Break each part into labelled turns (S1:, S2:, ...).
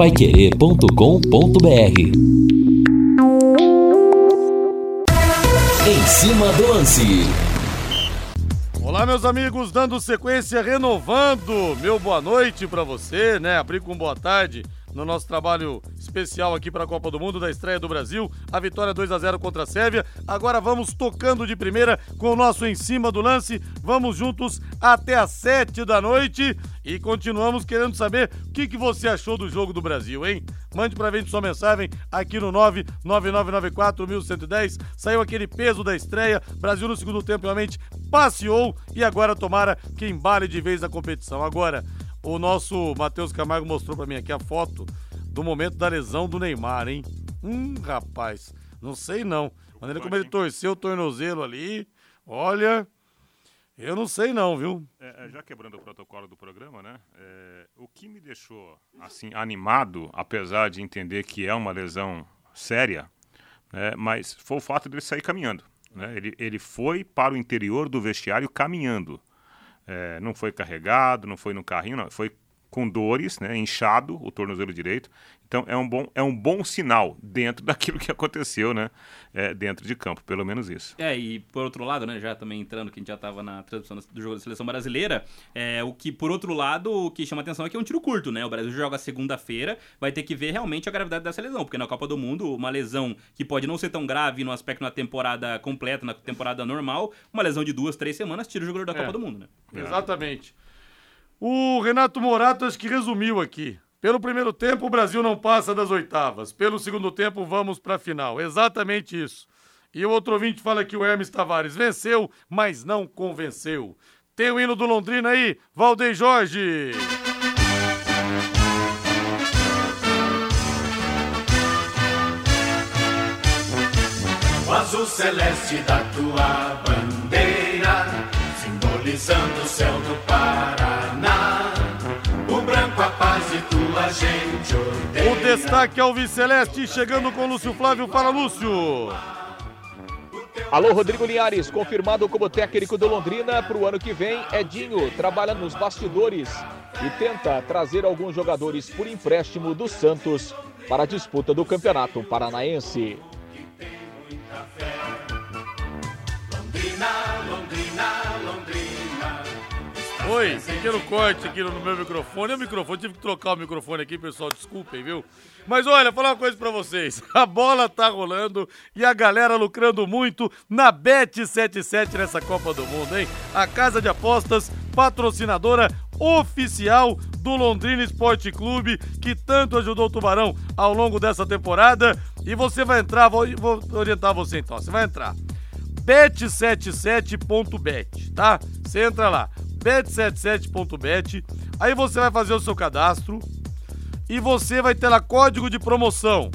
S1: paiquerê.com.br Em cima do lance.
S2: Olá, meus amigos, dando sequência, renovando meu boa noite para você, né? Abrir com boa tarde no nosso trabalho especial aqui para a Copa do Mundo da estreia do Brasil, a vitória 2 a 0 contra a Sérvia. Agora vamos tocando de primeira com o nosso em cima do lance. Vamos juntos até às 7 da noite e continuamos querendo saber o que, que você achou do jogo do Brasil, hein? Mande pra gente sua mensagem aqui no 99994-1110. Saiu aquele peso da estreia. Brasil no segundo tempo realmente passeou e agora tomara que embale de vez a competição. Agora, o nosso Matheus Camargo mostrou para mim aqui a foto do momento da lesão do Neymar, hein? Hum, rapaz, não sei não. A maneira como ele torceu o tornozelo ali, olha, eu não sei não, viu?
S3: É, é, já quebrando o protocolo do programa, né? É, o que me deixou assim animado, apesar de entender que é uma lesão séria, né, mas foi o fato dele sair caminhando. Né? Ele, ele foi para o interior do vestiário caminhando. É, não foi carregado, não foi no carrinho, não. Foi com dores, né, inchado o tornozelo direito. Então é um bom, é um bom sinal dentro daquilo que aconteceu, né, é, dentro de campo, pelo menos isso.
S4: É, e por outro lado, né, já também entrando, que a gente já estava na transmissão do jogo da seleção brasileira, é, o que, por outro lado, o que chama atenção é que é um tiro curto, né? O Brasil joga segunda-feira, vai ter que ver realmente a gravidade dessa lesão, porque na Copa do Mundo, uma lesão que pode não ser tão grave no aspecto na temporada completa, na temporada normal, uma lesão de duas, três semanas, tira o jogador da é, Copa do Mundo, né?
S2: Exatamente. O Renato Morato acho que resumiu aqui. Pelo primeiro tempo, o Brasil não passa das oitavas. Pelo segundo tempo, vamos para a final. Exatamente isso. E o outro ouvinte fala que o Hermes Tavares venceu, mas não convenceu. Tem o hino do Londrina aí, Valdeir Jorge.
S5: O azul celeste da tua bandeira, simbolizando o céu do Paraná. Tua gente odeia.
S2: O destaque ao Viceleste, chegando com Lúcio Flávio. Fala, Lúcio.
S6: Alô, Rodrigo Linhares, confirmado como técnico do Londrina para o ano que vem. Edinho trabalha nos bastidores e tenta trazer alguns jogadores por empréstimo do Santos para a disputa do Campeonato Paranaense.
S2: Londrina, Londrina. Oi, pequeno corte aqui no meu microfone. O microfone, tive que trocar o microfone aqui, pessoal. Desculpem, viu? Mas olha, falar uma coisa para vocês. A bola tá rolando e a galera lucrando muito na Bet77 nessa Copa do Mundo, hein? A casa de apostas patrocinadora oficial do Londrina Esporte Clube, que tanto ajudou o Tubarão ao longo dessa temporada. E você vai entrar, vou, vou orientar você então. Você vai entrar bet77.bet, tá? Você entra lá, bet77.bet, aí você vai fazer o seu cadastro e você vai ter lá código de promoção.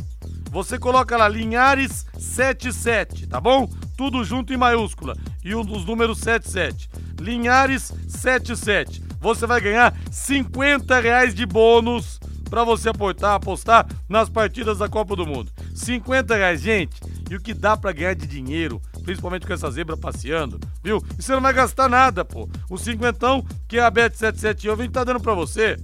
S2: Você coloca lá Linhares77, tá bom? Tudo junto em maiúscula e um dos números 77. Linhares77. Você vai ganhar 50 reais de bônus para você aportar, apostar nas partidas da Copa do Mundo. 50 reais, gente. E o que dá para ganhar de dinheiro, principalmente com essa zebra passeando, viu? E você não vai gastar nada, pô. O cinquentão que a Bet77 vem tá dando para você,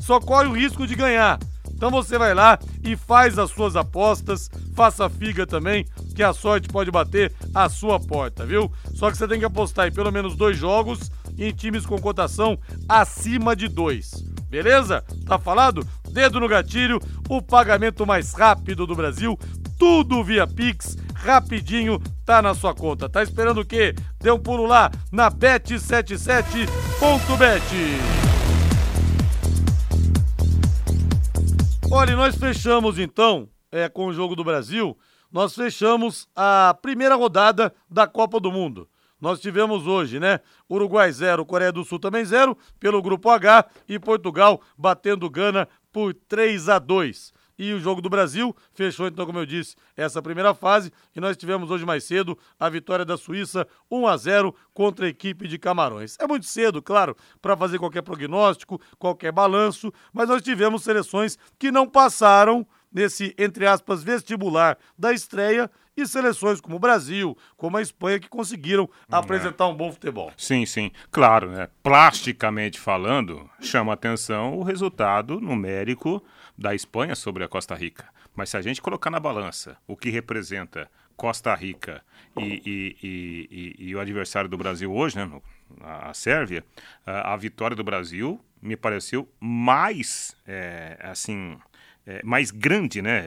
S2: só corre o risco de ganhar. Então você vai lá e faz as suas apostas, faça figa também, que a sorte pode bater a sua porta, viu? Só que você tem que apostar em pelo menos dois jogos em times com cotação acima de dois. Beleza? Tá falado? Dedo no gatilho, o pagamento mais rápido do Brasil, tudo via Pix, rapidinho, tá na sua conta. Tá esperando o quê? Dê um pulo lá na bet77.bet. Olha, nós fechamos então é, com o jogo do Brasil, nós fechamos a primeira rodada da Copa do Mundo. Nós tivemos hoje, né? Uruguai 0, Coreia do Sul também 0, pelo grupo H, e Portugal batendo Gana por 3 a 2. E o jogo do Brasil fechou, então, como eu disse, essa primeira fase. E nós tivemos hoje mais cedo a vitória da Suíça 1 a 0 contra a equipe de Camarões. É muito cedo, claro, para fazer qualquer prognóstico, qualquer balanço, mas nós tivemos seleções que não passaram nesse, entre aspas, vestibular da estreia e seleções como o Brasil, como a Espanha, que conseguiram
S3: é.
S2: apresentar um bom futebol.
S3: Sim, sim. Claro, né? Plasticamente falando, chama atenção o resultado numérico da Espanha sobre a Costa Rica. Mas se a gente colocar na balança o que representa Costa Rica e, e- e- e- o adversário do Brasil hoje, né, a Sérvia, a, a vitória do Brasil me pareceu mais, é, assim, é, mais grande, né,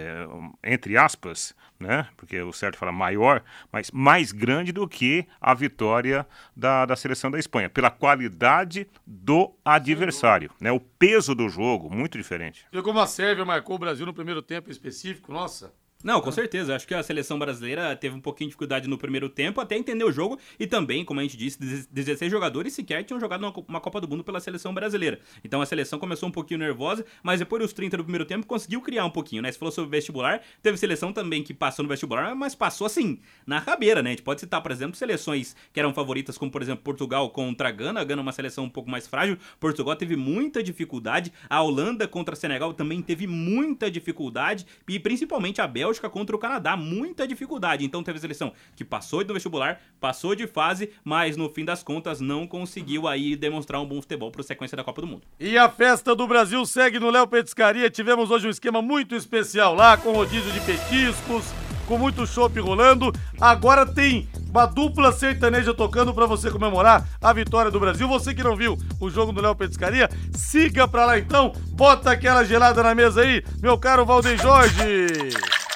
S3: é, entre aspas, né, porque o certo fala maior, mas mais grande do que a vitória da, da seleção da Espanha, pela qualidade do adversário, né, o peso do jogo, muito diferente.
S2: Viu como a Sérvia marcou o Brasil no primeiro tempo específico? Nossa.
S4: Não, com certeza. Acho que a seleção brasileira teve um pouquinho de dificuldade no primeiro tempo, até entender o jogo. E também, como a gente disse, 16 jogadores sequer tinham jogado uma, Copa do Mundo pela seleção brasileira. Então a seleção começou um pouquinho nervosa, mas depois dos 30 do primeiro tempo conseguiu criar um pouquinho, né? Você falou sobre vestibular, teve seleção também que passou no vestibular, mas passou assim, na rabeira, né? A gente pode citar, por exemplo, seleções que eram favoritas, como por exemplo Portugal contra a Gana. A Gana é uma seleção um pouco mais frágil. Portugal teve muita dificuldade. A Holanda contra a Senegal também teve muita dificuldade. E principalmente a Bélgica contra o Canadá, muita dificuldade. Então teve seleção que passou do vestibular, passou de fase, mas no fim das contas não conseguiu aí demonstrar um bom futebol para a sequência da Copa do Mundo.
S2: E a festa do Brasil segue no Léo Petiscaria. Tivemos hoje um esquema muito especial lá, com rodízio de petiscos, com muito chopp rolando. Agora tem uma dupla sertaneja tocando pra você comemorar a vitória do Brasil. Você que não viu o jogo do Léo Petiscaria, siga pra lá então. Bota aquela gelada na mesa aí, meu caro Valdeir Jorge.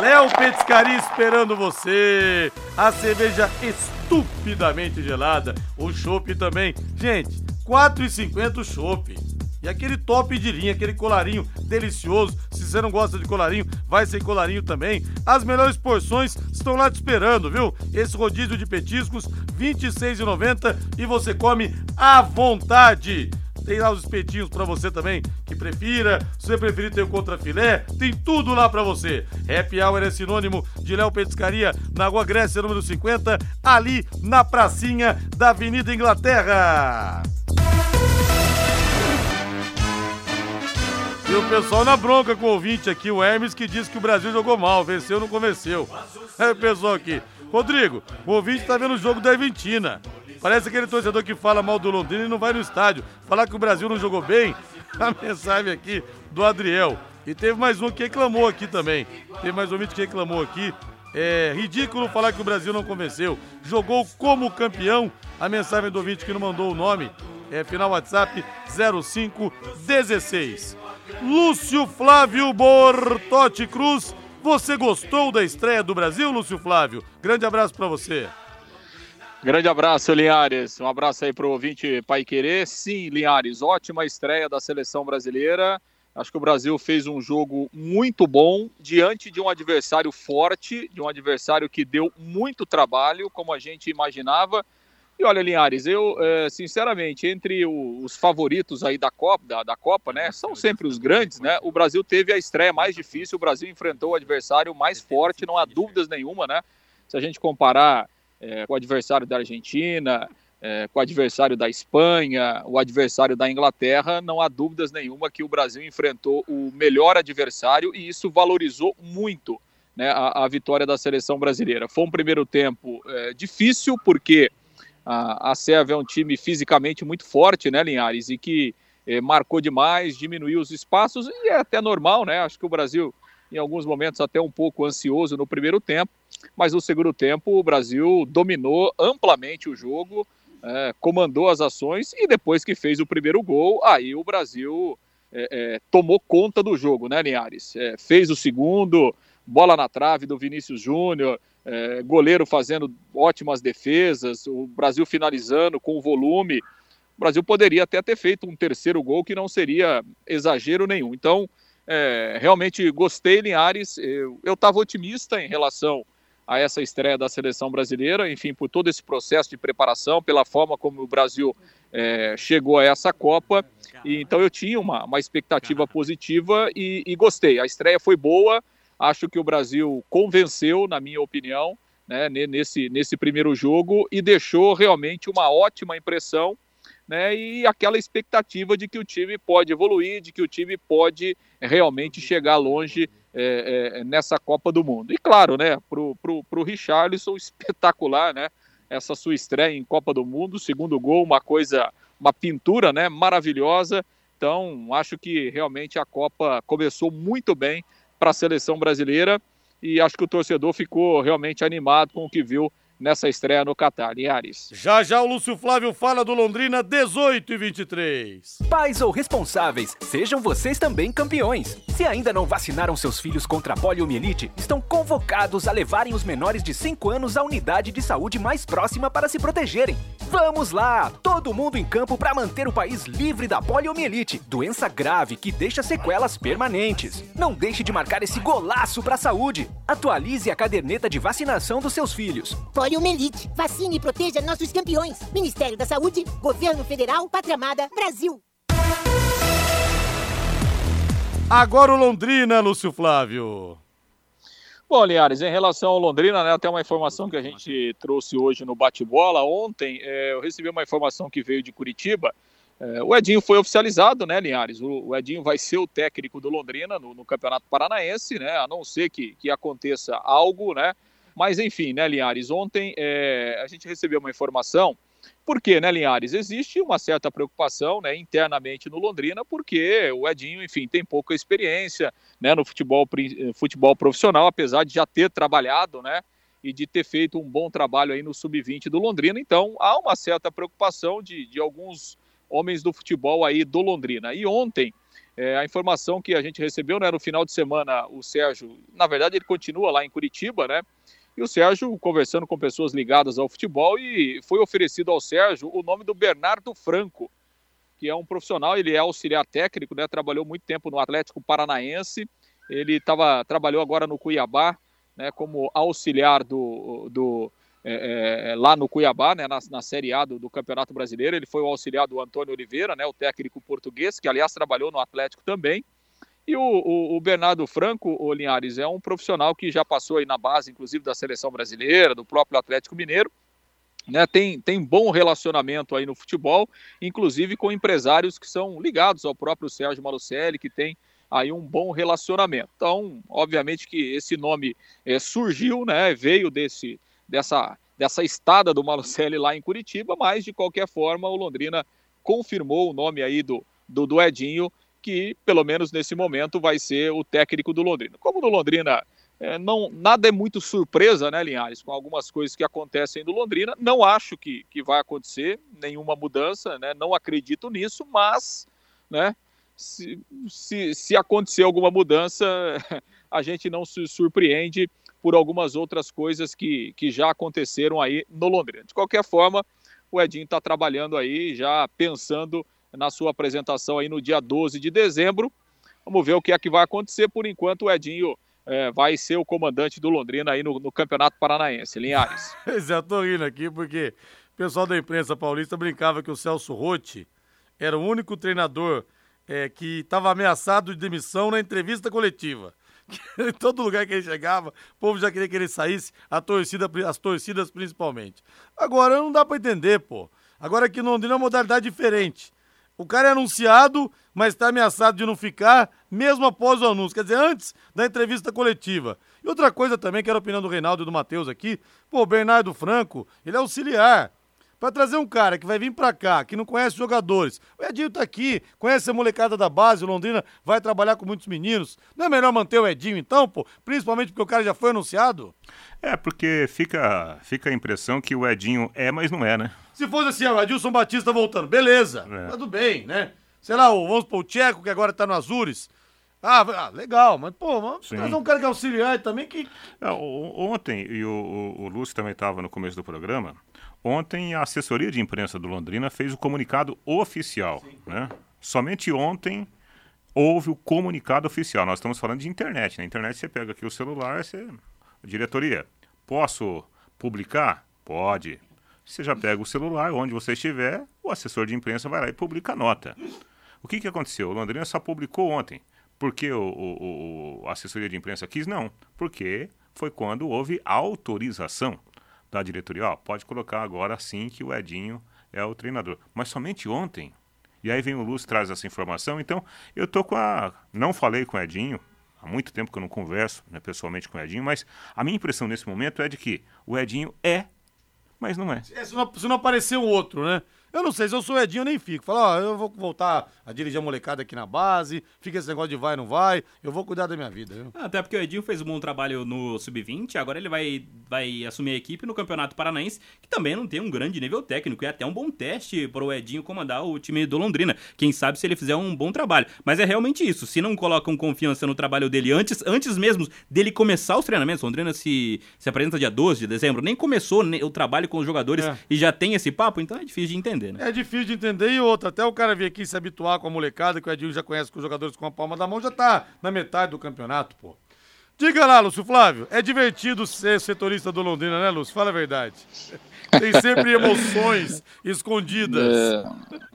S2: Léo Petiscaria esperando você. A cerveja estupidamente gelada. O chopp também. Gente, R$ 4,50 o chopp. E aquele top de linha, aquele colarinho delicioso. Se você não gosta de colarinho, vai sem colarinho também. As melhores porções estão lá te esperando, viu? Esse rodízio de petiscos, R$ 26,90 e você come à vontade. Tem lá os espetinhos pra você também, que prefira. Se você preferir ter o contrafilé, tem tudo lá pra você. Happy Hour é sinônimo de Léo Petiscaria, na Rua Grécia, número 50, ali na pracinha da Avenida Inglaterra. E o pessoal na bronca com o ouvinte aqui, o Hermes, que disse que o Brasil jogou mal, venceu, não convenceu. É o pessoal aqui. Rodrigo, o ouvinte tá vendo o jogo da Argentina. Parece aquele torcedor que fala mal do Londrina e não vai no estádio. Falar que o Brasil não jogou bem, a mensagem aqui do Adriel. E teve mais um que reclamou aqui também. Teve mais um ouvinte que reclamou aqui. É ridículo falar que o Brasil não convenceu. Jogou como campeão. A mensagem do ouvinte que não mandou o nome é final WhatsApp 0516. Lúcio Flávio Bortotti Cruz, você gostou da estreia do Brasil, Lúcio Flávio? Grande abraço para você.
S6: Grande abraço, Linhares. Um abraço aí pro ouvinte Pai Querer. Sim, Linhares, ótima estreia da seleção brasileira. Acho que o Brasil fez um jogo muito bom diante de um adversário forte, de um adversário que deu muito trabalho, como a gente imaginava. E olha, Linhares, eu, é, sinceramente, entre o, os favoritos aí da Copa, da, da, Copa, né, são sempre os grandes, né? O Brasil teve a estreia mais difícil, o Brasil enfrentou o adversário mais forte, não há dúvidas nenhuma, né? Se a gente comparar é, com o adversário da Argentina, é, com o adversário da Espanha, o adversário da Inglaterra, não há dúvidas nenhuma que o Brasil enfrentou o melhor adversário e isso valorizou muito né, a, a, vitória da seleção brasileira. Foi um primeiro tempo é, difícil, porque a, a Sérvia é um time fisicamente muito forte, né, Linhares, e que é, marcou demais, diminuiu os espaços, e é até normal, né? Acho que o Brasil, em alguns momentos, até um pouco ansioso no primeiro tempo, mas no segundo tempo o Brasil dominou amplamente o jogo, é, comandou as ações e depois que fez o primeiro gol, aí o Brasil é, é, tomou conta do jogo, né, Linhares? fez o segundo, bola na trave do Vinícius Júnior, é, goleiro fazendo ótimas defesas, o Brasil finalizando com volume. O Brasil poderia até ter feito um terceiro gol que não seria exagero nenhum. Então, é, realmente gostei, Linhares. Eu estava otimista em relação a essa estreia da seleção brasileira, enfim, por todo esse processo de preparação, pela forma como o Brasil é, chegou a essa Copa. E, então, eu tinha uma, uma expectativa positiva e, e gostei. A estreia foi boa. Acho que o Brasil convenceu, na minha opinião, né, nesse, nesse primeiro jogo e deixou realmente uma ótima impressão né, e aquela expectativa de que o time pode evoluir, de que o time pode realmente chegar longe é, é, nessa Copa do Mundo. E claro, né, pro, pro, pro Richarlison, espetacular, né, essa sua estreia em Copa do Mundo, segundo gol, uma coisa, uma pintura, né, maravilhosa. Então, acho que realmente a Copa começou muito bem para a seleção brasileira e acho que o torcedor ficou realmente animado com o que viu nessa estreia no Catar. Linhares.
S2: Já já o Lúcio Flávio fala do Londrina 18 e 23.
S7: Pais ou responsáveis, sejam vocês também campeões. Se ainda não vacinaram seus filhos contra a poliomielite, estão convocados a levarem os menores de 5 anos à unidade de saúde mais próxima para se protegerem. Vamos lá! Todo mundo em campo para manter o país livre da poliomielite, doença grave que deixa sequelas permanentes. Não deixe de marcar esse golaço para a saúde. Atualize a caderneta de vacinação dos seus filhos.
S8: Poliomielite. Vacine e proteja nossos campeões. Ministério da Saúde, Governo Federal, Pátria Amada, Brasil.
S2: Agora o Londrina, Lúcio Flávio.
S6: Bom, Linhares, em relação ao Londrina, né, até uma informação que a gente trouxe hoje no bate-bola. Ontem é, eu recebi uma informação que veio de Curitiba. É, o Edinho foi oficializado, né, Linhares? O, o, Edinho vai ser o técnico do Londrina no, no Campeonato Paranaense, né? A não ser que, que aconteça algo, né? Mas enfim, né, Linhares? Ontem é, a gente recebeu uma informação por quê, né, Linhares? Existe uma certa preocupação né, internamente no Londrina, porque o Edinho, enfim, tem pouca experiência né, no futebol, futebol profissional, apesar de já ter trabalhado, né? E de ter feito um bom trabalho aí no sub-20 do Londrina. Então, há uma certa preocupação de, de alguns homens do futebol aí do Londrina. E ontem, é, a informação que a gente recebeu, né, no final de semana, o Sérgio, na verdade, ele continua lá em Curitiba, né? E o Sérgio conversando com pessoas ligadas ao futebol e foi oferecido ao Sérgio o nome do Bernardo Franco, que é um profissional, ele é auxiliar técnico, né? Trabalhou muito tempo no Atlético Paranaense. Ele tava, trabalhou agora no Cuiabá, né? Como auxiliar do, do é, é, lá no Cuiabá, né? Na, na Série A do, do, Campeonato Brasileiro. Ele foi o auxiliar do Antônio Oliveira, né? O técnico português, que aliás trabalhou no Atlético também. E o, o, o, Bernardo Franco, o Linhares, é um profissional que já passou aí na base, inclusive, da seleção brasileira, do próprio Atlético Mineiro. Né, tem, tem bom relacionamento aí no futebol, inclusive com empresários que são ligados ao próprio Sérgio Malucelli, que tem aí um bom relacionamento. Então, obviamente que esse nome é, surgiu, né, veio desse, dessa, dessa estada do Malucelli lá em Curitiba, mas de qualquer forma o Londrina confirmou o nome aí do, do, do Edinho que, pelo menos nesse momento, vai ser o técnico do Londrina. Como no Londrina é, não, nada é muito surpresa, né, Linhares, com algumas coisas que acontecem no Londrina, não acho que, que vai acontecer nenhuma mudança, né, não acredito nisso, mas, né, se, se, se acontecer alguma mudança, a gente não se surpreende por algumas outras coisas que, que já aconteceram aí no Londrina. De qualquer forma, o Edinho está trabalhando aí, já pensando na sua apresentação aí no dia 12 de dezembro. Vamos ver o que é que vai acontecer. Por enquanto, o Edinho é, vai ser o comandante do Londrina aí no, no Campeonato Paranaense. Linhares.
S2: Já tô rindo aqui porque o pessoal da imprensa paulista brincava que o Celso Rotti era o único treinador é, que estava ameaçado de demissão na entrevista coletiva. em todo lugar que ele chegava, o povo já queria que ele saísse, a torcida, as torcidas principalmente. Agora não dá para entender, pô. Agora no Londrina é uma modalidade diferente. O cara é anunciado, mas está ameaçado de não ficar, mesmo após o anúncio. Quer dizer, antes da entrevista coletiva. E outra coisa também, que era a opinião do Reinaldo e do Matheus aqui, pô, o Bernardo Franco, ele é auxiliar. Para trazer um cara que vai vir para cá, que não conhece jogadores. O Edinho tá aqui, conhece a molecada da base, o Londrina vai trabalhar com muitos meninos. Não é melhor manter o Edinho então, pô? Principalmente porque o cara já foi anunciado?
S3: É, porque fica, fica a impressão que o Edinho é, mas não é, né?
S2: Se fosse assim, o Edilson Batista voltando, beleza, é. tudo bem, né? Sei lá, o, vamos pôr o Tcheco, que agora tá no Azures. Ah, ah, legal, mas, pô, vamos trazer um cara que é auxiliar também que.
S3: É, ontem, e o, o, o Lúcio também estava no começo do programa, ontem a assessoria de imprensa do Londrina fez o comunicado oficial, Sim. né? Somente ontem houve o comunicado oficial. Nós estamos falando de internet, na né? internet você pega aqui o celular, você... Diretoria, posso publicar? Pode. Você já pega o celular, onde você estiver, o assessor de imprensa vai lá e publica a nota. O que, que aconteceu? O Londrina só publicou ontem. Por que o, o, o, a assessoria de imprensa quis? Não. Porque foi quando houve autorização da diretoria. Ó, pode colocar agora sim que o Edinho é o treinador. Mas somente ontem. E aí vem o Luz traz essa informação. Então, eu tô com a. Não falei com o Edinho, há muito tempo que eu não converso né, pessoalmente com o Edinho, mas a minha impressão nesse momento é de que o Edinho é, mas não é.
S2: É, se, não, se não aparecer um outro, né? Eu não sei, se eu sou Edinho, eu nem fico. Fala, ó, eu vou voltar a dirigir a molecada aqui na base, fica esse negócio de vai, não vai, eu vou cuidar da minha vida, viu?
S4: Até porque o Edinho fez um bom trabalho no Sub-20, agora ele vai, vai assumir a equipe no Campeonato Paranaense, que também não tem um grande nível técnico, e é até um bom teste para o Edinho comandar o time do Londrina. Quem sabe se ele fizer um bom trabalho. Mas é realmente isso, se não colocam confiança no trabalho dele antes, antes mesmo dele começar os treinamentos, Londrina se, se apresenta dia 12 de dezembro, nem começou o trabalho com os jogadores
S2: É.
S4: e já tem esse papo, então é difícil de entender, né?
S2: É difícil de entender e outra, até o cara vir aqui se habituar com a molecada, que o Edinho já conhece com os jogadores com a palma da mão, já tá na metade do campeonato, pô. Diga lá, Lúcio Flávio, é divertido ser setorista do Londrina, né, Lúcio? Fala a verdade. Tem sempre emoções escondidas.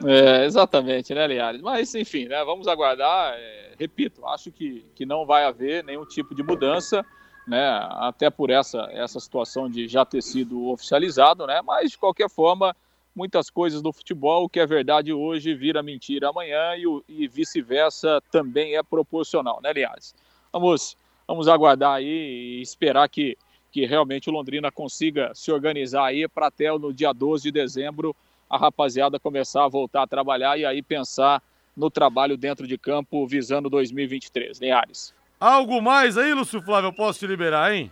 S6: É, é, exatamente, né, Liares? Mas, enfim, né, vamos aguardar. É, repito, acho que, que não vai haver nenhum tipo de mudança, né, até por essa, essa situação de já ter sido oficializado, né, mas, de qualquer forma, muitas coisas do futebol, que é verdade hoje vira mentira amanhã e, e vice-versa também é proporcional, né, Liares? Vamos, vamos aguardar aí e esperar que, que realmente o Londrina consiga se organizar aí para até no dia 12 de dezembro a rapaziada começar a voltar a trabalhar e aí pensar no trabalho dentro de campo visando 2023, Linhares.
S2: Algo mais aí, Lúcio Flávio, eu posso te liberar, hein?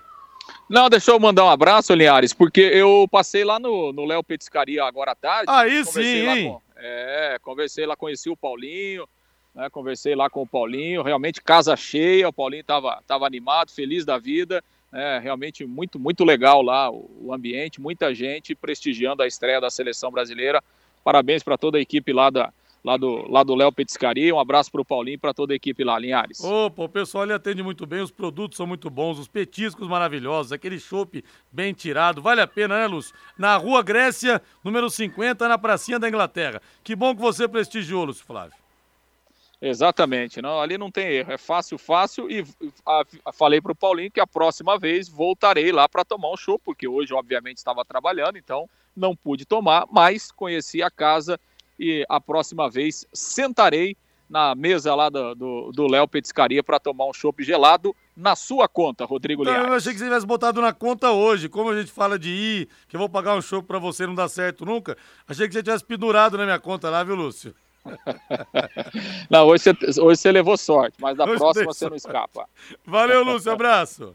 S6: Não, deixa eu mandar um abraço, Linhares, porque eu passei lá no no Léo Petiscaria agora à tarde.
S2: Aí sim,
S6: lá com- é, conversei lá, conheci o Paulinho, né, conversei lá com o Paulinho, realmente casa cheia, o Paulinho estava tava animado, feliz da vida, né, realmente muito, muito legal lá o, o ambiente, muita gente prestigiando a estreia da seleção brasileira. Parabéns para toda a equipe lá, da, lá do lá do Léo Petiscaria, um abraço para o Paulinho e para toda a equipe lá, Linhares.
S2: Opa, o pessoal ali atende muito bem, os produtos são muito bons, os petiscos maravilhosos, aquele chopp bem tirado, vale a pena, né, Lúcio? Na Rua Grécia, número 50, na pracinha da Inglaterra. Que bom que você prestigiou, Lúcio Flávio.
S6: Exatamente, não, ali não tem erro, é fácil, fácil e a- a- falei para o Paulinho que a próxima vez voltarei lá para tomar um show, porque hoje obviamente estava trabalhando, então não pude tomar, mas conheci a casa e a próxima vez sentarei na mesa lá do Léo Petiscaria para tomar um chopp gelado na sua conta, Rodrigo
S2: Então, eu achei que você tivesse botado na conta hoje. Como a gente fala de ir, que eu vou pagar um show pra você não dá certo nunca, achei que você tivesse pendurado na minha conta lá, viu, Lúcio?
S6: Não, hoje você, hoje você levou sorte, mas da
S2: Hoje
S6: próxima você não escapa.
S2: Valeu, Lúcio, abraço.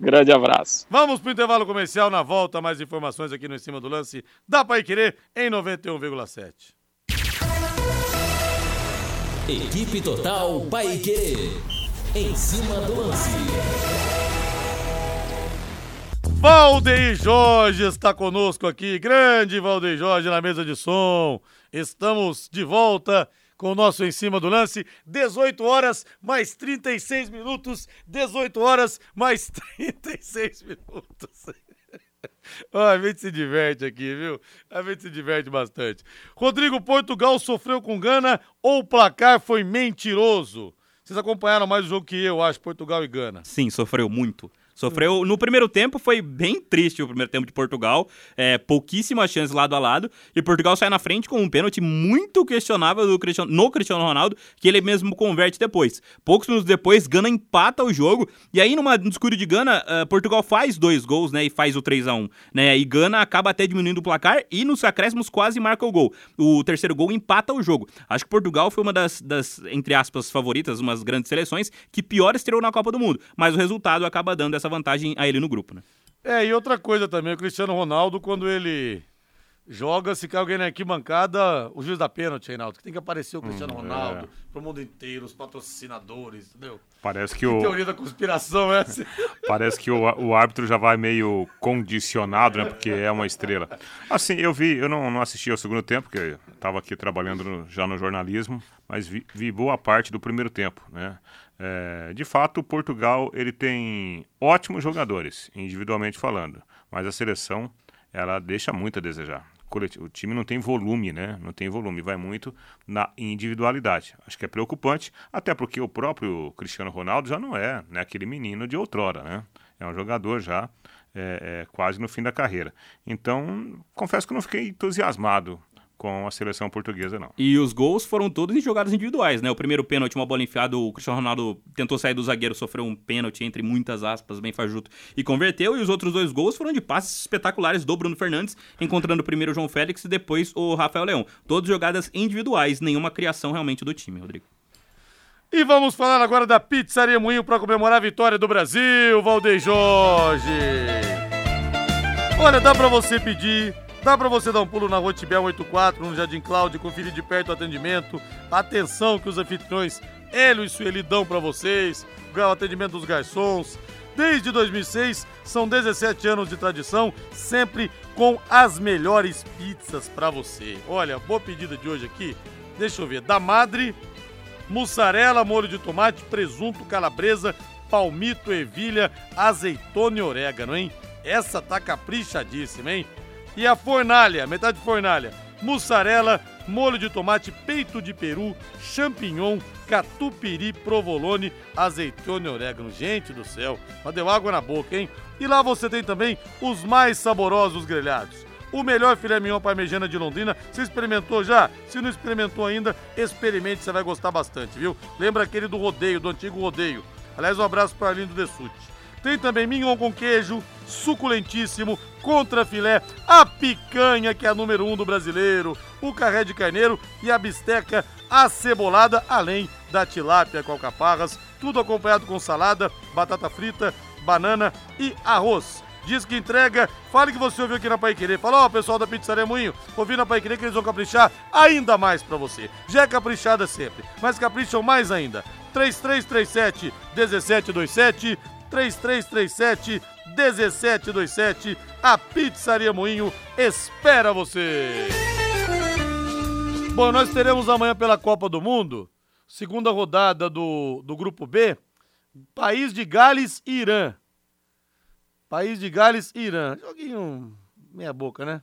S6: Grande abraço.
S2: Vamos pro intervalo comercial, na volta, mais informações aqui no Em Cima do Lance. Dá pra ir querer em 91,7.
S1: Equipe Total Paique. Em cima do lance.
S2: Valdeir Jorge está conosco aqui, grande Valdeir Jorge na mesa de som. Estamos de volta com o nosso Em Cima do Lance, 18 horas mais 36 minutos, 18 horas mais 36 minutos. Ó, a gente se diverte aqui, viu? A gente se diverte bastante. Rodrigo Portugal sofreu com Gana ou o placar foi mentiroso? Vocês acompanharam mais o jogo que eu, acho, Portugal e Gana.
S4: Sim, sofreu muito. Sofreu. No primeiro tempo foi bem triste o primeiro tempo de Portugal. É, pouquíssimas chances lado a lado. E Portugal sai na frente com um pênalti muito questionável do Cristiano, no Cristiano Ronaldo, que ele mesmo converte depois. Poucos minutos depois, Gana empata o jogo. E aí, numa no escuro de Gana, ah, Portugal faz dois gols, né? E faz o 3 a 1 né? E Gana acaba até diminuindo o placar e nos acréscimos quase marca o gol. O terceiro gol empata o jogo. Acho que Portugal foi uma das, das entre aspas, favoritas, umas grandes seleções, que pior estreou na Copa do Mundo. Mas o resultado acaba dando essa vantagem a ele no grupo, né?
S2: É, e outra coisa também, o Cristiano Ronaldo, quando ele joga, se cai alguém na arquibancada, o juiz da pênalti, Reinaldo, que tem que aparecer o Cristiano Ronaldo pro mundo inteiro, os patrocinadores, entendeu?
S3: Parece que
S2: Que
S3: o,
S2: teoria da conspiração é essa?
S3: Parece que o, o árbitro já vai meio condicionado, né? Porque é uma estrela. Assim, eu vi, eu não, não assisti ao segundo tempo, porque estava aqui trabalhando no- já no jornalismo, mas vi, vi boa parte do primeiro tempo, né? É, de fato, Portugal ele tem ótimos jogadores, individualmente falando, mas a seleção ela deixa muito a desejar. O time não tem volume, né? Não tem volume, vai muito na individualidade. Acho que é preocupante, até porque o próprio Cristiano Ronaldo já não é né, aquele menino de outrora, né? É um jogador já é, é, quase no fim da carreira. Então, confesso que não fiquei entusiasmado com a seleção portuguesa, não.
S4: E os gols foram todos em jogadas individuais, né? O primeiro pênalti, uma bola enfiada, o Cristiano Ronaldo tentou sair do zagueiro, sofreu um pênalti entre muitas aspas, bem fajuto, e converteu. E os outros dois gols foram de passes espetaculares do Bruno Fernandes, encontrando primeiro o João Félix e depois o Rafael Leão. Todas jogadas individuais, nenhuma criação realmente do time, Rodrigo.
S2: E vamos falar agora da Pizzaria Moinho para comemorar a vitória do Brasil, Valdeir Jorge. Olha, dá para você pedir Dá para você dar um pulo na Rua Tibel 84, no Jardim Cláudio, conferir de perto o atendimento, atenção que os anfitriões Hélio e Sueli dão para vocês, o atendimento dos garçons. Desde 2006, são 17 anos de tradição, sempre com as melhores pizzas para você. Olha, boa pedida de hoje aqui, deixa eu ver, da Madre, mussarela, molho de tomate, presunto, calabresa, palmito, ervilha, azeitona e orégano, hein? Essa tá caprichadíssima, hein? E a fornalha, metade de fornalha, mussarela, molho de tomate, peito de peru, champignon, catupiry, provolone, azeitona e orégano. Gente do céu, mas deu água na boca, hein? E lá você tem também os mais saborosos grelhados. O melhor filé mignon parmegiana de Londrina. Você experimentou já? Se não experimentou ainda, experimente, você vai gostar bastante, viu? Lembra aquele do rodeio, do antigo rodeio. Aliás, um abraço para Arlindo Dessute. Tem também mignon com queijo, suculentíssimo, contra filé, a picanha, que é a número um do brasileiro, o carré de carneiro e a bisteca acebolada, além da tilápia com alcaparras, tudo acompanhado com salada, batata frita, banana e arroz. Diz que entrega, fale que você ouviu aqui na Pai Querer. Fala, ó, pessoal da Pizzaria Moinho, ouvi na Pai Querer que eles vão caprichar ainda mais para você. Já é caprichada sempre, mas capricham mais ainda. 3337 1727 3337 1727. A Pizzaria Moinho espera você. Bom, nós teremos amanhã pela Copa do Mundo, segunda rodada do, do Grupo B, País de Gales e Irã. País de Gales e Irã. Joguinho meia boca, né?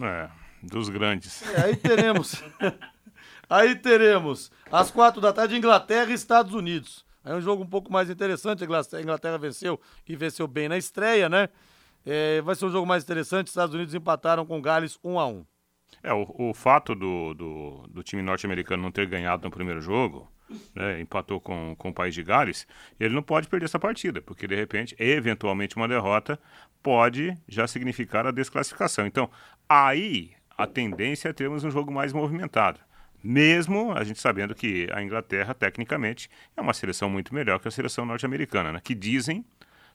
S3: É, dos grandes.
S2: É, aí teremos. aí teremos, às quatro da tarde, Inglaterra e Estados Unidos. É um jogo um pouco mais interessante. A Inglaterra venceu e venceu bem na estreia, né? É, vai ser um jogo mais interessante. Estados Unidos empataram com Gales 1 a 1
S3: É, o, o fato do, do, do time norte-americano não ter ganhado no primeiro jogo, né, empatou com, com o país de Gales, ele não pode perder essa partida, porque de repente, eventualmente, uma derrota pode já significar a desclassificação. Então, aí a tendência é termos um jogo mais movimentado mesmo a gente sabendo que a Inglaterra, tecnicamente, é uma seleção muito melhor que a seleção norte-americana, né? que dizem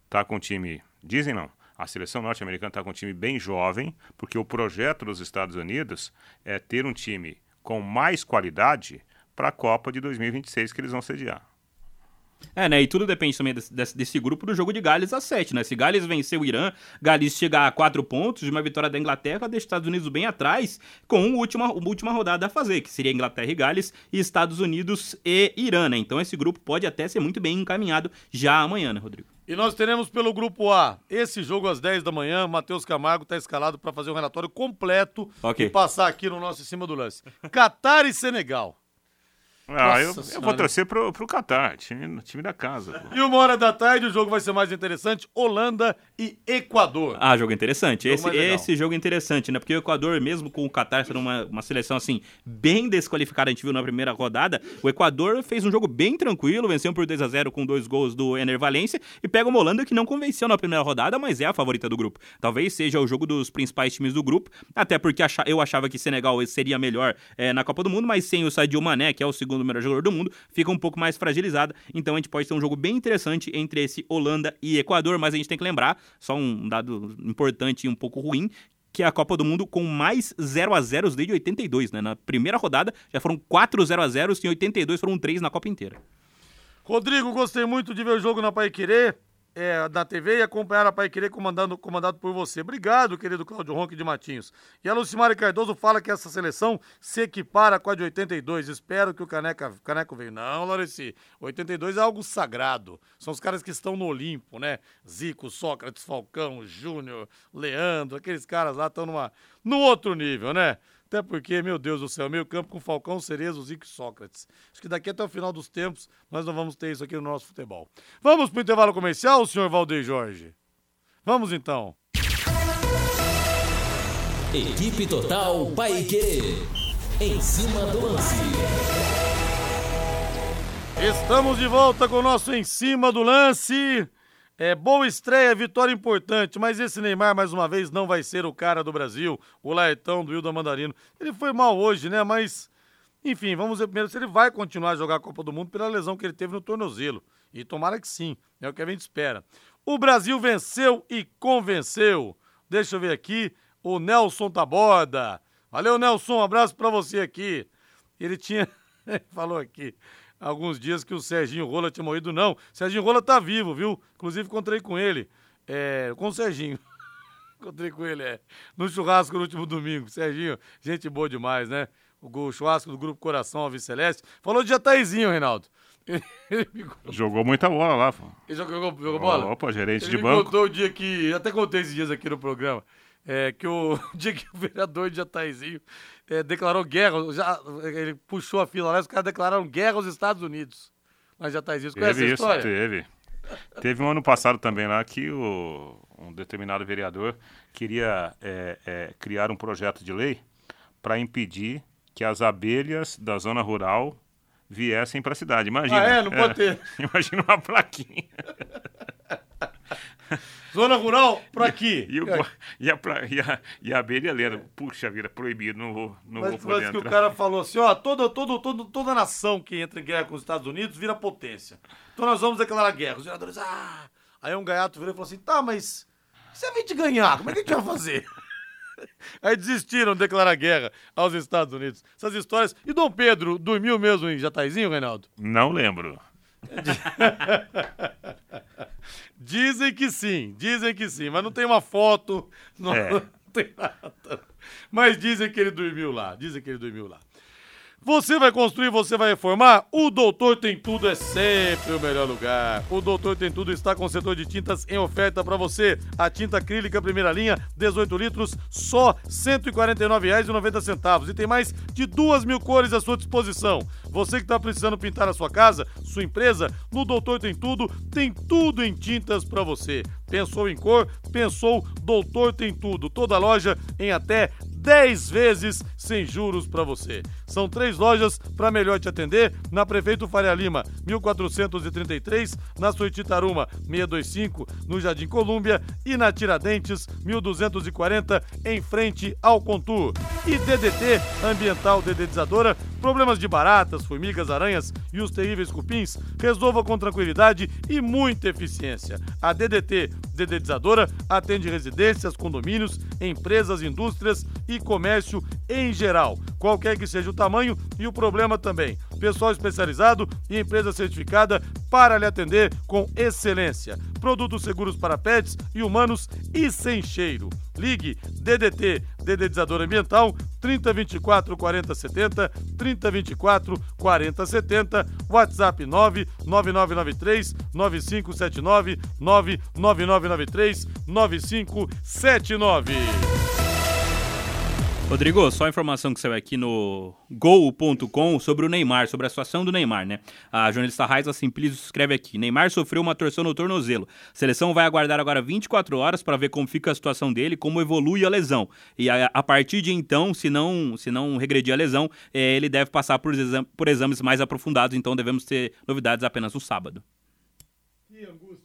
S3: tá com time. Dizem não. A seleção norte-americana está com um time bem jovem, porque o projeto dos Estados Unidos é ter um time com mais qualidade para a Copa de 2026 que eles vão sediar.
S4: É, né? E tudo depende também desse, desse, grupo do jogo de Gales a 7, né? Se Gales vencer o Irã, Gales chegar a 4 pontos de uma vitória da Inglaterra, deixa os Estados Unidos bem atrás, com a última, última rodada a fazer, que seria Inglaterra e Gales, e Estados Unidos e Irã, né? Então esse grupo pode até ser muito bem encaminhado já amanhã, né, Rodrigo?
S2: E nós teremos pelo grupo A, esse jogo às 10 da manhã, Matheus Camargo está escalado para fazer um relatório completo okay. e passar aqui no nosso em cima do lance. Catar e Senegal.
S3: Ah, eu, eu, vou torcer pro, pro Qatar, time, time da casa.
S2: Pô. E uma hora da tarde o jogo vai ser mais interessante: Holanda e Equador.
S4: Ah, jogo interessante. Jogo esse, esse jogo é interessante, né? Porque o Equador, mesmo com o Qatar sendo uma, uma seleção assim, bem desqualificada, a gente viu na primeira rodada, o Equador fez um jogo bem tranquilo, venceu por 2 a 0 com dois gols do Ener Valência e pega uma Holanda que não convenceu na primeira rodada, mas é a favorita do grupo. Talvez seja o jogo dos principais times do grupo, até porque eu achava que Senegal seria melhor é, na Copa do Mundo, mas sem o Sadio Mané, que é o segundo segundo melhor jogador do mundo, fica um pouco mais fragilizada. Então a gente pode ter um jogo bem interessante entre esse Holanda e Equador, mas a gente tem que lembrar, só um dado importante e um pouco ruim, que é a Copa do Mundo com mais 0 a 0 desde 82, né? Na primeira rodada já foram 4 0 a 0 e em 82 foram 3 na Copa inteira.
S2: Rodrigo, gostei muito de ver o jogo na Pai é, da TV e acompanhar a Pai Querer comandado, comandado por você. Obrigado, querido Cláudio Ronque de Matinhos. E a Lucimari Cardoso fala que essa seleção se equipara com a de 82. Espero que o Caneca, Caneco venha. Não, Laureci, 82 é algo sagrado. São os caras que estão no Olimpo, né? Zico, Sócrates, Falcão, Júnior, Leandro, aqueles caras lá estão numa, no outro nível, né? Até porque, meu Deus do céu, meio campo com Falcão, Cerezo, Zico e Sócrates. Acho que daqui até o final dos tempos nós não vamos ter isso aqui no nosso futebol. Vamos para o intervalo comercial, senhor Valdeir Jorge? Vamos então.
S1: Equipe Total Paique. Em cima do lance.
S2: Estamos de volta com o nosso Em Cima do Lance. É boa estreia, vitória importante, mas esse Neymar, mais uma vez, não vai ser o cara do Brasil, o Laetão do Hilda Mandarino. Ele foi mal hoje, né? Mas, enfim, vamos ver primeiro se ele vai continuar a jogar a Copa do Mundo pela lesão que ele teve no tornozelo. E tomara que sim, é o que a gente espera. O Brasil venceu e convenceu. Deixa eu ver aqui, o Nelson Taborda. Valeu, Nelson, um abraço pra você aqui. Ele tinha, falou aqui, alguns dias que o Serginho Rola tinha morrido. Não, Serginho Rola tá vivo, viu? Inclusive encontrei com ele, é, com o Serginho. encontrei com ele, é, no churrasco no último domingo. Serginho, gente boa demais, né? O churrasco do Grupo Coração Alves Celeste. Falou de Jataizinho, Reinaldo. Ele.
S3: Jogou muita bola lá, pô.
S2: Ele jogou, jogou bola?
S3: Opa, gerente
S2: Ele
S3: de banco.
S2: contou o dia que. Até contei esses dias aqui no programa. É, que o, dia que o vereador de Jataizinho é, declarou guerra, já, ele puxou a fila lá e os caras declararam guerra aos Estados Unidos. Mas Jataizinho, você conhece
S3: Teve
S2: essa
S3: isso,
S2: história?
S3: teve. Teve um ano passado também lá que o, um determinado vereador queria é, é, criar um projeto de lei para impedir que as abelhas da zona rural viessem para a cidade. Imagina.
S2: Ah, é? Não pode ter.
S3: Imagina uma plaquinha.
S2: Zona rural, pra aqui.
S3: E, o, e, a, e, a, e a abelha lendo, puxa vida, proibido, não vou, não
S2: Mas,
S3: vou poder
S2: mas que o cara falou assim, ó, toda, toda, toda, toda nação que entra em guerra com os Estados Unidos vira potência. Então nós vamos declarar guerra. Os vereadores, ah... Aí um gaiato virou e falou assim, tá, mas se a gente ganhar, como é que a gente vai fazer? Aí desistiram de declarar guerra aos Estados Unidos. Essas histórias... E Dom Pedro dormiu mesmo em Jataizinho, Reinaldo?
S3: Não lembro.
S2: Dizem que sim, dizem que sim, mas não tem uma foto, não,
S3: É.
S2: não tem nada. Mas dizem que ele dormiu lá, dizem que ele dormiu lá. Você vai construir, você vai reformar? O Doutor Tem Tudo é sempre o melhor lugar. O Doutor Tem Tudo está com o setor de tintas em oferta para você. A tinta acrílica primeira linha, 18 litros, só R$ 149,90. E tem mais de duas mil cores à sua disposição. Você que está precisando pintar a sua casa, sua empresa, no Doutor Tem Tudo, tem tudo em tintas para você. Pensou em cor? Pensou Doutor Tem Tudo. Toda loja em até 10 vezes sem juros para você. São três lojas para melhor te atender, na Prefeito Faria Lima, 1433, na Soititaruma, 625, no Jardim Colúmbia e na Tiradentes, 1240, em frente ao Contur. E DDT, Ambiental Dedetizadora, problemas de baratas, formigas, aranhas e os terríveis cupins, resolva com tranquilidade e muita eficiência. A DDT Dedetizadora atende residências, condomínios, empresas, indústrias e comércio em geral, qualquer que seja o tamanho e o problema também. Pessoal especializado e empresa certificada para lhe atender com excelência. Produtos seguros para pets e humanos e sem cheiro. Ligue DDT, Dedetizador Ambiental, 3024 40 70, 3024 40 70, WhatsApp 99993 9579, 99993 9579.
S4: Rodrigo, só a informação que saiu aqui no gol.com sobre o Neymar, sobre a situação do Neymar, né? A jornalista Raiza Simplício escreve aqui: Neymar sofreu uma torção no tornozelo. A seleção vai aguardar agora 24 horas para ver como fica a situação dele, como evolui a lesão. E a, a partir de então, se não, se não regredir a lesão, eh, ele deve passar por, exam- por exames mais aprofundados, então devemos ter novidades apenas no sábado.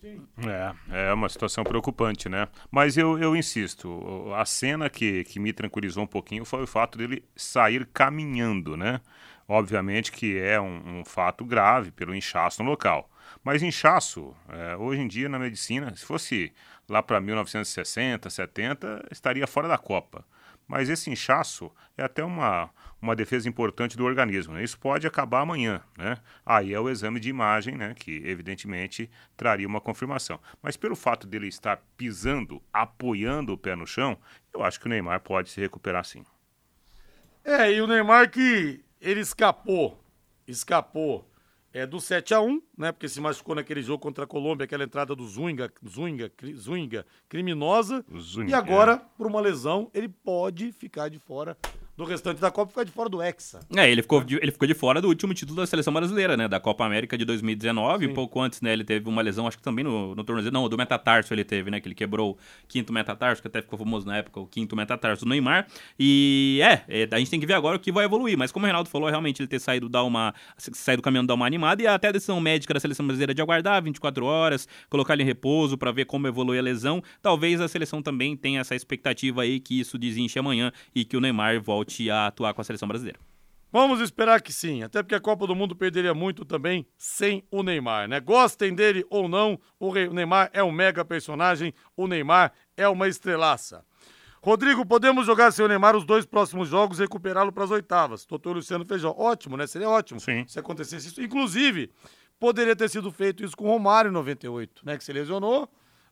S3: É, é uma situação preocupante, né? Mas eu, eu insisto, a cena que, que me tranquilizou um pouquinho foi o fato dele sair caminhando, né? Obviamente que é um, um fato grave pelo inchaço no local. Mas inchaço, é, hoje em dia na medicina, se fosse lá para 1960, 70, estaria fora da Copa. Mas esse inchaço é até uma, uma defesa importante do organismo. Né? Isso pode acabar amanhã. Né? Aí é o exame de imagem, né? que evidentemente traria uma confirmação. Mas pelo fato dele estar pisando, apoiando o pé no chão, eu acho que o Neymar pode se recuperar sim.
S2: É, e o Neymar que ele escapou, escapou é, do 7 a 1 né? Porque se machucou naquele jogo contra a Colômbia, aquela entrada do Zunga, Zunga, Zunga criminosa.
S3: Zunga,
S2: e agora, por uma lesão, ele pode ficar de fora do restante da Copa ficar de fora do Hexa.
S4: É, ele ficou, de, ele ficou de fora do último título da seleção brasileira, né? Da Copa América de 2019.
S2: Sim.
S4: Pouco antes, né? Ele teve uma lesão, acho que também no, no tornozelo. Não, do metatarso ele teve, né? Que ele quebrou o quinto metatarso, que até ficou famoso na época, o quinto metatarso do Neymar. E é, é, a gente tem que ver agora o que vai evoluir. Mas como o Reinaldo falou, realmente ele ter saído dar uma. saído do caminhão dar uma animada e até a decisão médica da seleção brasileira de aguardar 24 horas, colocar ele em repouso para ver como evolui a lesão. Talvez a seleção também tenha essa expectativa aí que isso desinche amanhã e que o Neymar volte a atuar com a seleção brasileira.
S2: Vamos esperar que sim, até porque a Copa do Mundo perderia muito também sem o Neymar, né? Gostem dele ou não, o Neymar é um mega personagem, o Neymar é uma estrelaça. Rodrigo, podemos jogar sem o Neymar os dois próximos jogos e recuperá-lo para as oitavas. Doutor Luciano Feijó, ótimo, né? Seria ótimo
S3: Sim.
S2: se acontecesse isso. Inclusive, poderia ter sido feito isso com o Romário em 98, né? Que se lesionou.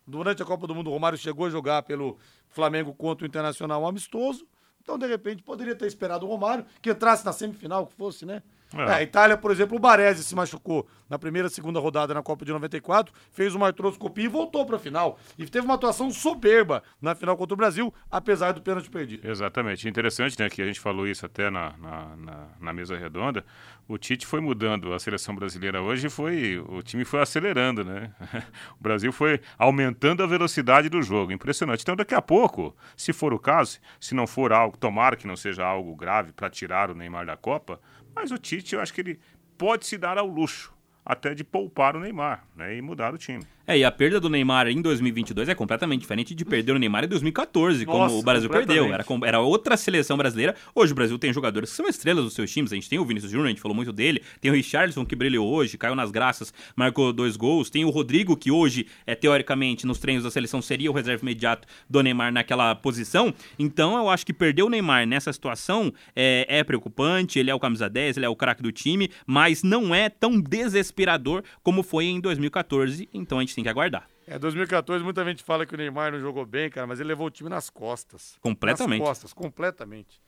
S2: Durante a Copa do Mundo, o Romário chegou a jogar pelo Flamengo contra o Internacional um amistoso. Então, de repente, poderia ter esperado o Romário, que entrasse na semifinal, que fosse, né?
S3: É.
S2: É, a Itália, por exemplo, o Baresi se machucou na primeira segunda rodada na Copa de 94, fez uma artroscopia e voltou para a final. E teve uma atuação soberba na final contra o Brasil, apesar do pênalti perdido.
S3: Exatamente. Interessante, né, que a gente falou isso até na, na, na- na mesa redonda. O Tite foi mudando a seleção brasileira hoje e foi, o time foi acelerando, né? O Brasil foi aumentando a velocidade do jogo. Impressionante. Então, daqui a pouco, se for o caso, se não for algo, tomara que não seja algo grave para tirar o Neymar da Copa, mas o Tite, eu acho que ele pode se dar ao luxo até de poupar o Neymar, né, e mudar o time.
S4: É, e a perda do Neymar em 2022 é completamente diferente de perder o Neymar em 2014, como
S2: Nossa,
S4: o Brasil perdeu. Era, era outra seleção brasileira. Hoje o Brasil tem jogadores que são estrelas dos seus times. A gente tem o Vinícius Júnior, a gente falou muito dele. Tem o Richarlison, que brilhou hoje, caiu nas graças, marcou dois gols. Tem o Rodrigo, que hoje, é teoricamente, nos treinos da seleção, seria o reserva imediato do Neymar naquela posição. Então eu acho que perder o Neymar nessa situação é, é preocupante. Ele é o camisa 10, ele é o craque do time, mas não é tão desesperador como foi em 2014. Então a gente tem que aguardar.
S2: É, 2014, muita gente fala que o Neymar não jogou bem, cara, mas ele levou o time nas costas.
S4: Completamente.
S2: Nas costas, completamente.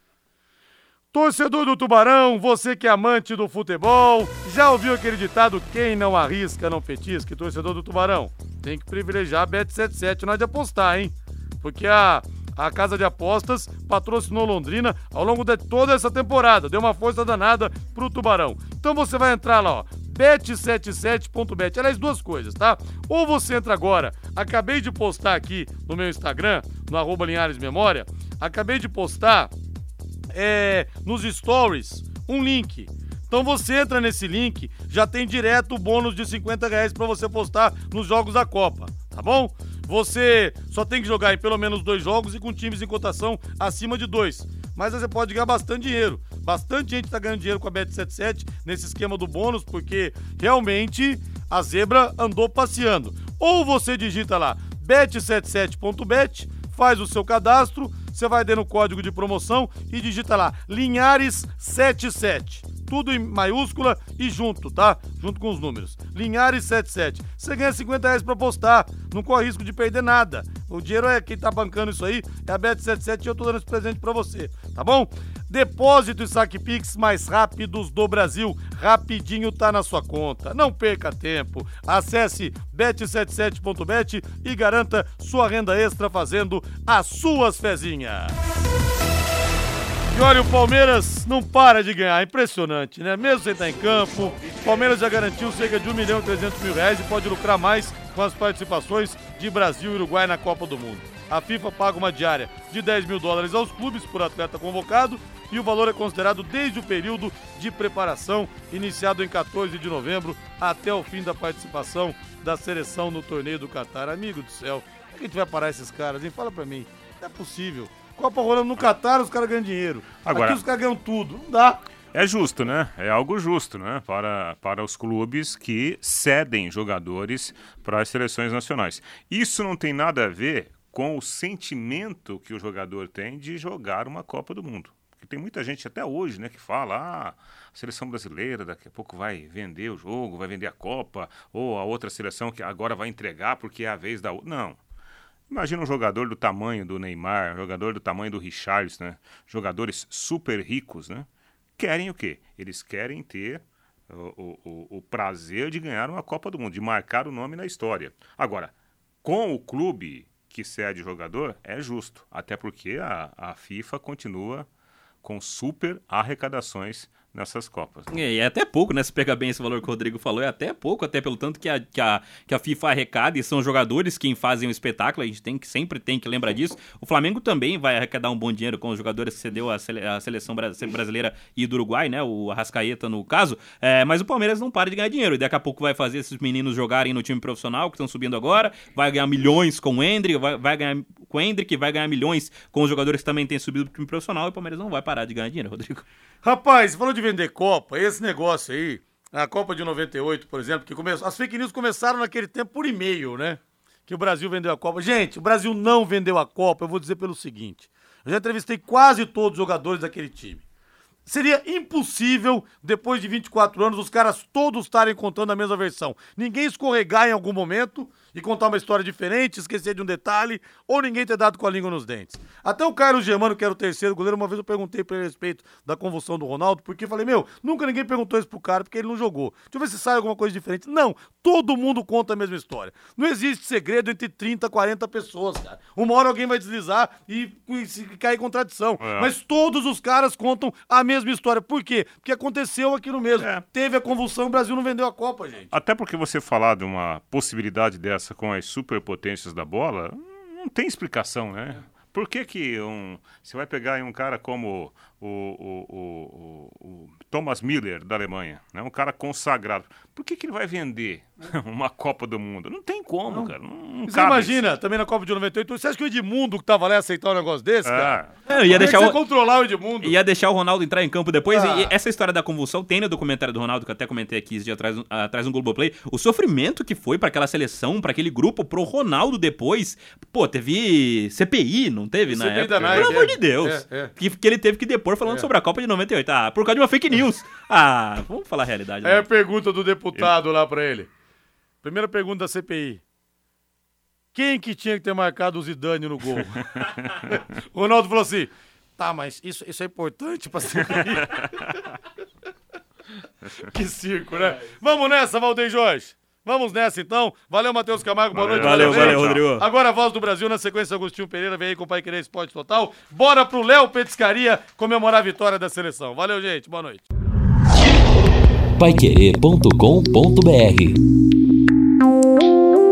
S2: Torcedor do Tubarão, você que é amante do futebol, já ouviu aquele ditado, quem não arrisca não petisca? Torcedor do Tubarão, tem que privilegiar a Bet77 na hora de apostar, hein? Porque a, a casa de apostas patrocinou Londrina ao longo de toda essa temporada, deu uma força danada pro Tubarão. Então você vai entrar lá, ó, bet77.bet. Aliás, duas coisas, tá? Ou você entra agora, acabei de postar aqui no meu Instagram, no arroba Linhares Memória, acabei de postar é, nos stories um link. Então você entra nesse link, já tem direto o bônus de 50 reais pra você postar nos jogos da Copa, tá bom? Você só tem que jogar em pelo menos dois jogos e com times em cotação acima de dois. Mas você pode ganhar bastante dinheiro. Bastante gente tá ganhando dinheiro com a Bet77 nesse esquema do bônus, porque realmente a zebra andou passeando. Ou você digita lá bet77.bet, faz o seu cadastro, você vai dando o código de promoção e digita lá Linhares77. Tudo em maiúscula e junto, tá? Junto com os números. Linhares77. Você ganha 50 reais pra postar. Não corre risco de perder nada. O dinheiro é quem tá bancando isso aí, é a Bet77 e eu tô dando esse presente pra você, tá bom? Depósito e saque Pix mais rápidos do Brasil. Rapidinho tá na sua conta. Não perca tempo. Acesse bet77.bet e garanta sua renda extra fazendo as suas fezinhas. E olha, o Palmeiras não para de ganhar, impressionante, né? Mesmo sem estar em campo, o Palmeiras já garantiu cerca de 1 milhão e 300 mil reais e pode lucrar mais com as participações de Brasil e Uruguai na Copa do Mundo. A FIFA paga uma diária de 10 mil dólares aos clubes por atleta convocado e o valor é considerado desde o período de preparação, iniciado em 14 de novembro, até o fim da participação da seleção no torneio do Catar. Amigo do céu, como é que a gente vai parar esses caras, hein? Fala pra mim. Não é possível. Copa rolando no Catar, os caras ganham dinheiro.
S3: Agora-
S2: Aqui os caras ganham tudo. Não dá.
S3: É justo, né? É algo justo, né? Para, para os clubes que cedem jogadores para as seleções nacionais. Isso não tem nada a ver com o sentimento que o jogador tem de jogar uma Copa do Mundo. Porque tem muita gente até hoje, né, que fala: ah, a seleção brasileira daqui a pouco vai vender o jogo, vai vender a Copa, ou a outra seleção que agora vai entregar porque é a vez da outra. Não. Imagina um jogador do tamanho do Neymar, um jogador do tamanho do Richarlison, né? Jogadores super ricos, né? Querem o quê? Eles querem ter o, o- o- prazer de ganhar uma Copa do Mundo, de marcar o nome na história. Agora, com o clube que cede jogador, é justo. Até porque a, a FIFA continua com super arrecadações nessas Copas.
S4: É, e é até pouco, né? Se pegar bem esse valor que o Rodrigo falou, é até pouco, até pelo tanto que a, que a, que a FIFA arrecada e são os jogadores quem fazem o espetáculo, a gente tem que, sempre tem que lembrar disso. O Flamengo também vai arrecadar um bom dinheiro com os jogadores que cedeu a, sele, a seleção brasileira e do Uruguai, né? O Arrascaeta no caso. É, mas o Palmeiras não para de ganhar dinheiro. E daqui a pouco vai fazer esses meninos jogarem no time profissional que estão subindo agora, vai ganhar milhões com o Hendrick, vai, vai ganhar com o Hendrick, vai ganhar milhões com os jogadores que também têm subido pro time profissional e o Palmeiras não vai parar de ganhar dinheiro, Rodrigo.
S2: Rapaz, falou de vender Copa, esse negócio aí, a Copa de 98, por exemplo, que começou. As fake news começaram naquele tempo por e-mail, né? Que o Brasil vendeu a Copa. Gente, o Brasil não vendeu a Copa, eu vou dizer pelo seguinte. Eu já entrevistei quase todos os jogadores daquele time. Seria impossível, depois de 24 anos, os caras todos estarem contando a mesma versão. Ninguém escorregar em algum momento e contar uma história diferente, esquecer de um detalhe, ou ninguém ter dado com a língua nos dentes. Até o Carlos Germano, que era o terceiro goleiro, uma vez eu perguntei pra ele a respeito da convulsão do Ronaldo, porque falei, meu, nunca ninguém perguntou isso pro cara, porque ele não jogou. Deixa eu ver se sai alguma coisa diferente. Não, todo mundo conta a mesma história. Não existe segredo entre 30, 40 pessoas, cara. Uma hora alguém vai deslizar e, e, e cair em contradição. É. Mas todos os caras contam a mesma história. Por quê? Porque aconteceu aquilo mesmo. É. Teve a convulsão, o Brasil não vendeu a Copa, gente.
S3: Até porque você falar de uma possibilidade dessa com as superpotências da bola, não tem explicação, né? Por que, que um, você vai pegar um cara como o, o, o, o, Thomas Miller da Alemanha, né? um cara consagrado. Por que, que ele vai vender uma Copa do Mundo? Não tem como, não. cara. Não, não
S2: você imagina, isso. também na Copa de 98, você acha que o Edmundo que tava lá ia aceitar um negócio desse, é. cara?
S4: É, ia deixar
S2: o... controlar o Edmundo.
S4: Ia deixar o Ronaldo entrar em campo depois. Ah. E essa história da convulsão tem no documentário do Ronaldo, que eu até comentei aqui esse dia atrás, atrás no Globoplay. O sofrimento que foi para aquela seleção, para aquele grupo, pro Ronaldo depois. Pô, teve CPI, não teve na CPI época? Night, Pelo é. amor de Deus. É, é. Que, que ele teve que depor falando é. sobre a Copa de 98. Ah, por causa de uma fake news. Ah, vamos falar a realidade.
S2: Né? É a pergunta do deputado lá pra ele. Primeira pergunta da CPI. Quem que tinha que ter marcado o Zidane no gol? o Ronaldo falou assim: tá, mas isso, isso é importante pra CPI. que circo, né? Vamos nessa, Valdeir Jorge. Vamos nessa então. Valeu, Matheus Camargo. Boa noite.
S4: Valeu, valeu, Rodrigo.
S2: Agora a voz do Brasil, na sequência, Agostinho Pereira. Vem aí com o Pai Querer Esporte Total. Bora pro Léo Petiscaria comemorar a vitória da seleção. Valeu, gente. Boa noite.
S1: Paiquerê.com.br